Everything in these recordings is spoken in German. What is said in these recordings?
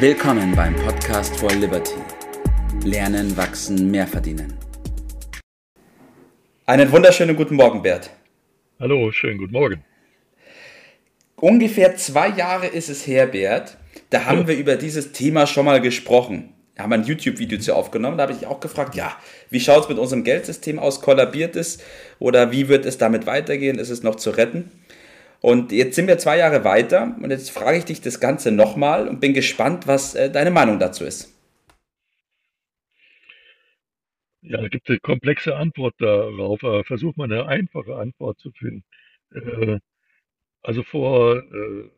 Willkommen beim Podcast for Liberty. Lernen, wachsen, mehr verdienen. Einen wunderschönen guten Morgen, Bert. Hallo, schönen guten Morgen. Ungefähr zwei Jahre ist es her, Bert. Da haben wir über dieses Thema schon mal gesprochen. Wir haben ein YouTube-Video zu aufgenommen. Da habe ich auch gefragt, ja, wie schaut es mit unserem Geldsystem aus? Kollabiert es? Oder wie wird es damit weitergehen? Ist es noch zu retten? Und jetzt sind wir zwei Jahre weiter und jetzt frage ich dich das Ganze nochmal und bin gespannt, was äh, deine Meinung dazu ist. Ja, da gibt es eine komplexe Antwort darauf, aber versuch mal eine einfache Antwort zu finden. Äh, also vor äh,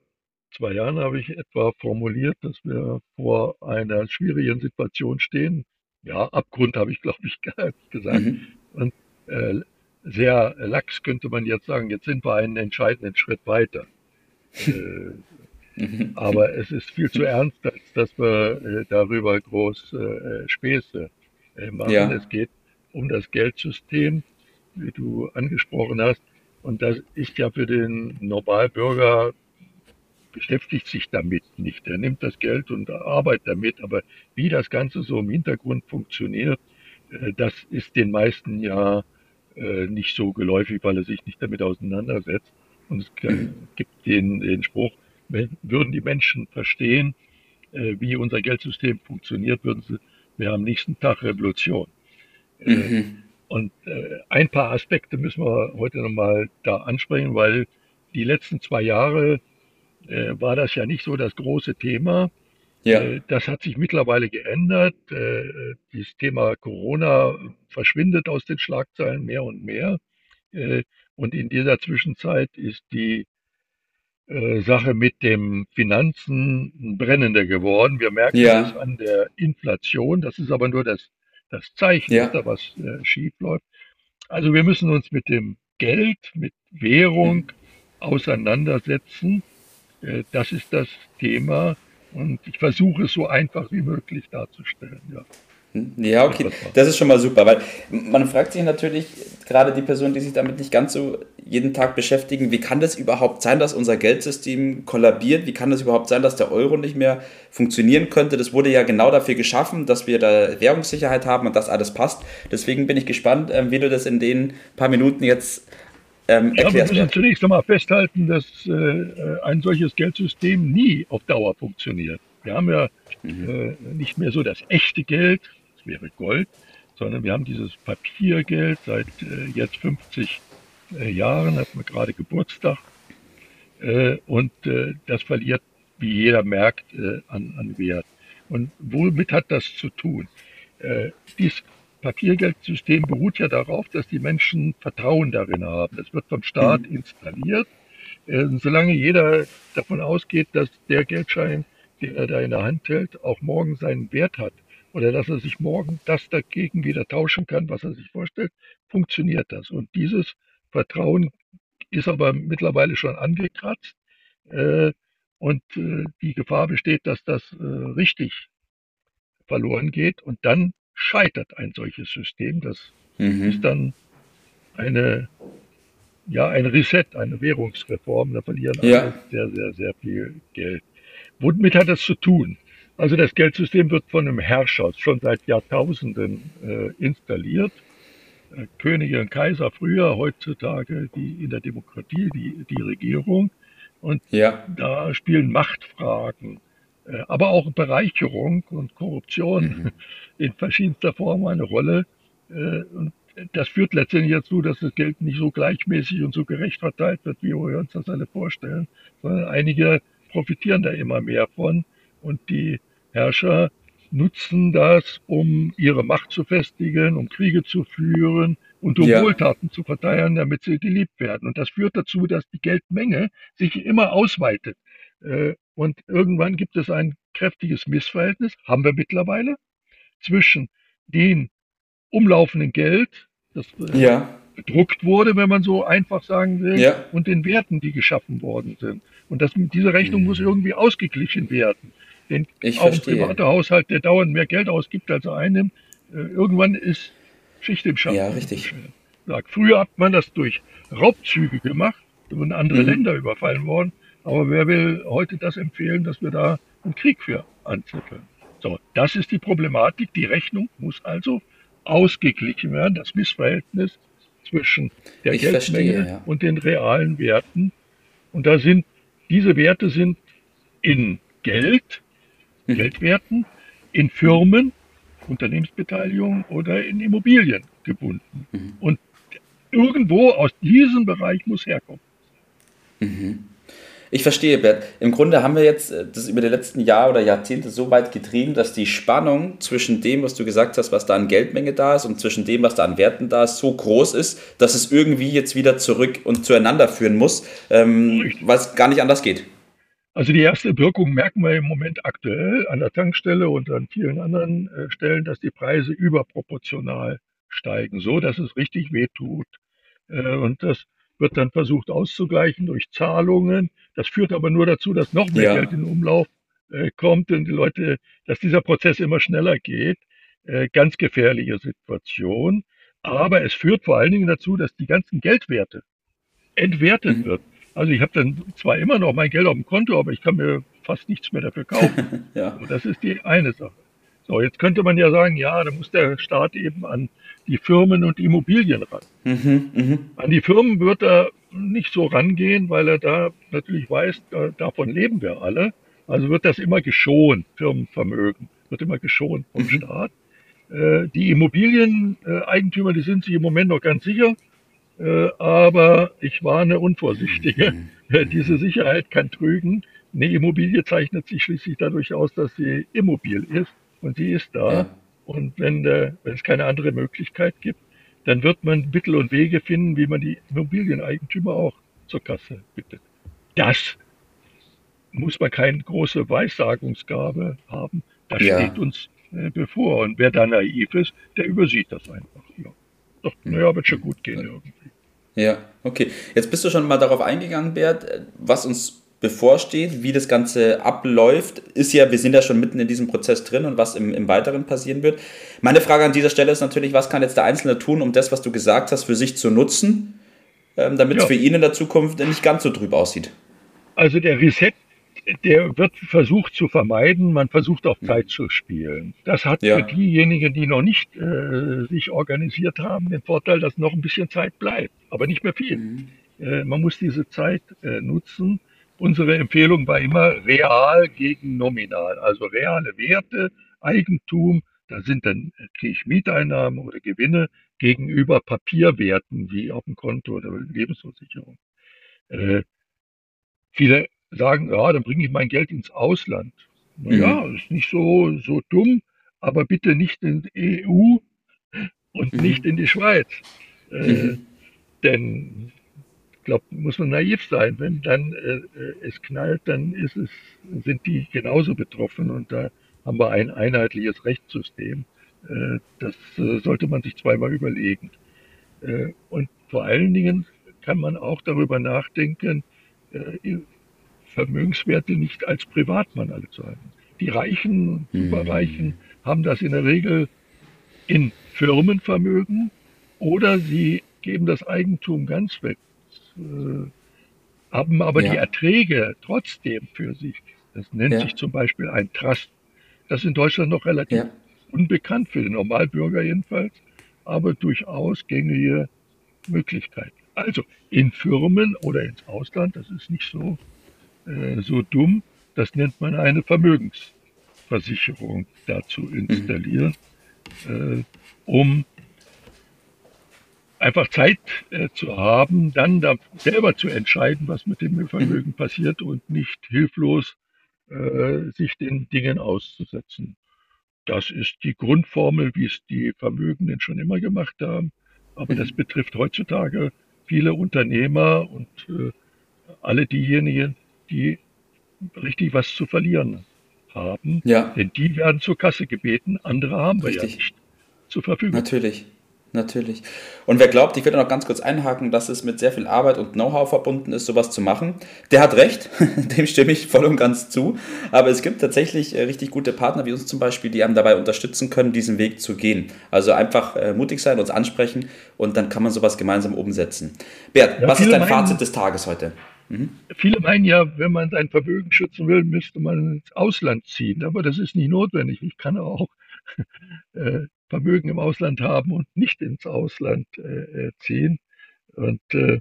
zwei Jahren habe ich etwa formuliert, dass wir vor einer schwierigen Situation stehen. Ja, Abgrund habe ich, glaube ich, gar nicht gesagt. Mhm. Und äh, sehr lax könnte man jetzt sagen, jetzt sind wir einen entscheidenden Schritt weiter. äh, aber es ist viel zu ernst, als dass wir äh, darüber groß äh, Späße machen. Ja. Es geht um das Geldsystem, wie du angesprochen hast. Und das ist ja für den Normalbürger beschäftigt sich damit nicht. Er nimmt das Geld und arbeitet damit. Aber wie das Ganze so im Hintergrund funktioniert, das ist den meisten ja äh, nicht so geläufig, weil er sich nicht damit auseinandersetzt. Und es gibt den, den Spruch, würden die Menschen verstehen, äh, wie unser Geldsystem funktioniert, würden sie, wir am nächsten Tag Revolution. Äh, mhm. Und ein paar Aspekte müssen wir heute nochmal da ansprechen, weil die letzten zwei Jahre war das ja nicht so das große Thema. Ja. Äh, das hat sich mittlerweile geändert. Äh, das Thema Corona verschwindet aus den Schlagzeilen mehr und mehr. Äh, und in dieser Zwischenzeit ist die Sache mit dem Finanzen brennender geworden. Wir merken ja. das an der Inflation. Das ist aber nur das, das Zeichen, ja. dass da was schief läuft. Also wir müssen uns mit dem Geld, mit Währung mhm. auseinandersetzen. Das ist das Thema. Und ich versuche es so einfach wie möglich darzustellen. Ja. Ja, okay, das ist schon mal super, weil man fragt sich natürlich, gerade die Personen, die sich damit nicht ganz so jeden Tag beschäftigen, wie kann das überhaupt sein, dass unser Geldsystem kollabiert? Wie kann das überhaupt sein, dass der Euro nicht mehr funktionieren könnte? Das wurde ja genau dafür geschaffen, dass wir da Währungssicherheit haben und dass alles passt. Deswegen bin ich gespannt, ähm, wie du das in den paar Minuten jetzt ähm, ja, wir müssen zunächst einmal festhalten, dass äh, ein solches Geldsystem nie auf Dauer funktioniert. Wir haben ja mhm. äh, nicht mehr so das echte Geld, das wäre Gold, sondern wir haben dieses Papiergeld seit äh, jetzt 50 äh, Jahren, hat man gerade Geburtstag. Äh, und äh, das verliert, wie jeder merkt, an, an Wert. Und womit hat das zu tun? dies Papiergeldsystem beruht ja darauf, dass die Menschen Vertrauen darin haben. Es wird vom Staat mhm. installiert. Äh, solange jeder davon ausgeht, dass der Geldschein, den er da in der Hand hält, auch morgen seinen Wert hat oder dass er sich morgen das dagegen wieder tauschen kann, was er sich vorstellt, funktioniert das. Und dieses Vertrauen ist aber mittlerweile schon angekratzt. Äh, und äh, die Gefahr besteht, dass das richtig verloren geht. Und dann scheitert ein solches System. Das mhm. ist dann eine, ja, ein Reset, eine Währungsreform. Da verlieren ja. alle sehr, sehr, sehr viel Geld. Womit hat das zu tun? Also das Geldsystem wird von einem Herrscher schon seit Jahrtausenden äh, installiert. Äh, Könige und Kaiser früher, heutzutage die in der Demokratie die, die Regierung. Und ja. da spielen Machtfragen aber auch Bereicherung und Korruption mhm. in verschiedenster Form eine Rolle. Äh, und das führt letztendlich dazu, dass das Geld nicht so gleichmäßig und so gerecht verteilt wird, wie wir uns das alle vorstellen, sondern einige profitieren da immer mehr von und die Herrscher nutzen das, um ihre Macht zu festigen, um Kriege zu führen und um ja. Wohltaten zu verteilen, damit sie geliebt werden. Und das führt dazu, dass die Geldmenge sich immer ausweitet. Äh, und irgendwann gibt es ein kräftiges Missverhältnis, haben wir mittlerweile, zwischen dem umlaufenden Geld, das äh, ja. gedruckt wurde, wenn man so einfach sagen will, ja. und den Werten, die geschaffen worden sind. Und das, diese Rechnung mhm. muss irgendwie ausgeglichen werden. Denn ich auch verstehe. ein privater Haushalt, der dauernd mehr Geld ausgibt, als er einnimmt, äh, irgendwann ist Schicht im Schatten. Ja, richtig. Früher hat man das durch Raubzüge gemacht, da wurden andere mhm. Länder überfallen worden. Aber wer will heute das empfehlen, dass wir da einen Krieg für anzetteln. So, das ist die Problematik. Die Rechnung muss also ausgeglichen werden, das Missverhältnis zwischen der ich Geldmenge verstehe, ja. und den realen Werten. Und da sind, diese Werte sind in Geld, hm. Geldwerten, in Firmen, Unternehmensbeteiligung oder in Immobilien gebunden. Mhm. Und irgendwo aus diesem Bereich muss herkommen. Mhm. Ich verstehe, Bert. Im Grunde haben wir jetzt äh, das über die letzten Jahre oder Jahrzehnte so weit getrieben, dass die Spannung zwischen dem, was du gesagt hast, was da an Geldmenge da ist und zwischen dem, was da an Werten da ist, so groß ist, dass es irgendwie jetzt wieder zurück und zueinander führen muss, ähm, weil es gar nicht anders geht. Also die erste Wirkung merken wir im Moment aktuell an der Tankstelle und an vielen anderen äh, Stellen, dass die Preise überproportional steigen, so dass es richtig wehtut. Äh, und das wird dann versucht auszugleichen durch Zahlungen. Das führt aber nur dazu, dass noch mehr ja. Geld in Umlauf äh, kommt und die Leute, dass dieser Prozess immer schneller geht. Äh, ganz gefährliche Situation. Aber es führt vor allen Dingen dazu, dass die ganzen Geldwerte entwertet mhm. wird. Also ich habe dann zwar immer noch mein Geld auf dem Konto, aber ich kann mir fast nichts mehr dafür kaufen. ja. Und das ist die eine Sache. So, jetzt könnte man ja sagen, ja, da muss der Staat eben an die Firmen und Immobilien ran. Mhm, mh. An die Firmen wird er nicht so rangehen, weil er da natürlich weiß, da, davon leben wir alle. Also wird das immer geschont, Firmenvermögen wird immer geschont vom mhm. Staat. Äh, die Immobilieneigentümer, die sind sich im Moment noch ganz sicher, äh, aber ich warne Unvorsichtige. Mhm. Diese Sicherheit kann trügen. Eine Immobilie zeichnet sich schließlich dadurch aus, dass sie immobil ist und sie ist da. Ja. Und wenn, äh, wenn es keine andere Möglichkeit gibt, dann wird man Mittel und Wege finden, wie man die Immobilieneigentümer auch zur Kasse bittet. Das muss man keine große Weissagungsgabe haben. Das ja. steht uns äh, bevor. Und wer da naiv ist, der übersieht das einfach. Ja. Doch, naja, wird schon gut gehen irgendwie. Ja, okay. Jetzt bist du schon mal darauf eingegangen, Bert, was uns bevorsteht, wie das Ganze abläuft, ist ja, wir sind ja schon mitten in diesem Prozess drin und was im, im Weiteren passieren wird. Meine Frage an dieser Stelle ist natürlich, was kann jetzt der Einzelne tun, um das, was du gesagt hast, für sich zu nutzen, ähm, damit ja. es für ihn in der Zukunft nicht ganz so trüb aussieht? Also der Reset, der wird versucht zu vermeiden, man versucht auf Zeit zu spielen. Das hat ja. für diejenigen, die noch nicht äh, sich organisiert haben, den Vorteil, dass noch ein bisschen Zeit bleibt, aber nicht mehr viel. Mhm. Äh, man muss diese Zeit äh, nutzen Unsere Empfehlung war immer real gegen nominal, also reale Werte, Eigentum, da sind dann äh, kriege ich Mieteinnahmen oder Gewinne gegenüber Papierwerten wie auf dem Konto oder Lebensversicherung. Äh, viele sagen, ja, dann bringe ich mein Geld ins Ausland. Naja, mhm. ist nicht so, so dumm, aber bitte nicht in die EU und mhm. nicht in die Schweiz. Äh, mhm. Denn glaube, muss man naiv sein. Wenn dann äh, es knallt, dann ist es, sind die genauso betroffen und da haben wir ein einheitliches Rechtssystem. Äh, das äh, sollte man sich zweimal überlegen. Äh, und vor allen Dingen kann man auch darüber nachdenken, äh, Vermögenswerte nicht als Privatmann alle zu haben. Die Reichen, mhm. Superreichen haben das in der Regel in Firmenvermögen oder sie geben das Eigentum ganz weg haben aber ja. die Erträge trotzdem für sich. Das nennt ja. sich zum Beispiel ein Trust. Das ist in Deutschland noch relativ ja. unbekannt, für den Normalbürger jedenfalls, aber durchaus gängige Möglichkeit. Also in Firmen oder ins Ausland, das ist nicht so, äh, so dumm, das nennt man eine Vermögensversicherung dazu installieren, mhm. äh, um einfach Zeit äh, zu haben, dann da selber zu entscheiden, was mit dem Vermögen passiert und nicht hilflos äh, sich den Dingen auszusetzen. Das ist die Grundformel, wie es die Vermögenden schon immer gemacht haben. Aber das betrifft heutzutage viele Unternehmer und äh, alle diejenigen, die richtig was zu verlieren haben. Ja. Denn die werden zur Kasse gebeten, andere haben wir richtig. ja nicht zur Verfügung. Natürlich. Natürlich. Und wer glaubt, ich werde noch ganz kurz einhaken, dass es mit sehr viel Arbeit und Know-how verbunden ist, sowas zu machen, der hat recht, dem stimme ich voll und ganz zu. Aber es gibt tatsächlich äh, richtig gute Partner wie uns zum Beispiel, die einem dabei unterstützen können, diesen Weg zu gehen. Also einfach äh, mutig sein, uns ansprechen und dann kann man sowas gemeinsam umsetzen. Bert, ja, was ist dein Fazit des Tages heute? Mhm. Viele meinen ja, wenn man sein Vermögen schützen will, müsste man ins Ausland ziehen. Aber das ist nicht notwendig. Ich kann auch äh, Vermögen im Ausland haben und nicht ins Ausland äh, äh ziehen. Und äh,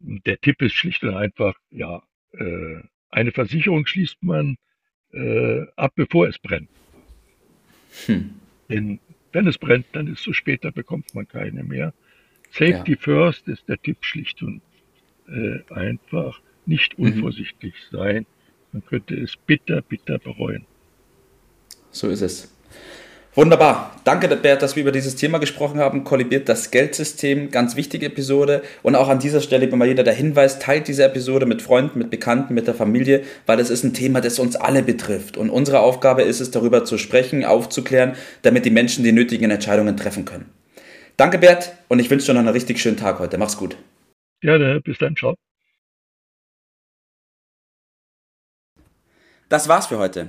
der Tipp ist schlicht und einfach, ja, äh, eine Versicherung schließt man äh, ab, bevor es brennt. Hm. Denn wenn es brennt, dann ist es so spät, da bekommt man keine mehr. Safety ja. first ist der Tipp schlicht und äh, einfach nicht mhm. unvorsichtig mhm. sein. Man könnte es bitter, bitter bereuen. So ist es. Wunderbar. Danke, Bert, dass wir über dieses Thema gesprochen haben. Kollibiert das Geldsystem. Ganz wichtige Episode. Und auch an dieser Stelle immer wieder der Hinweis, teilt diese Episode mit Freunden, mit Bekannten, mit der Familie, weil es ist ein Thema, das uns alle betrifft. Und unsere Aufgabe ist es, darüber zu sprechen, aufzuklären, damit die Menschen die nötigen Entscheidungen treffen können. Danke, Bert, und ich wünsche dir noch einen richtig schönen Tag heute. Mach's gut. Gerne, bis dann, ciao. Das war's für heute.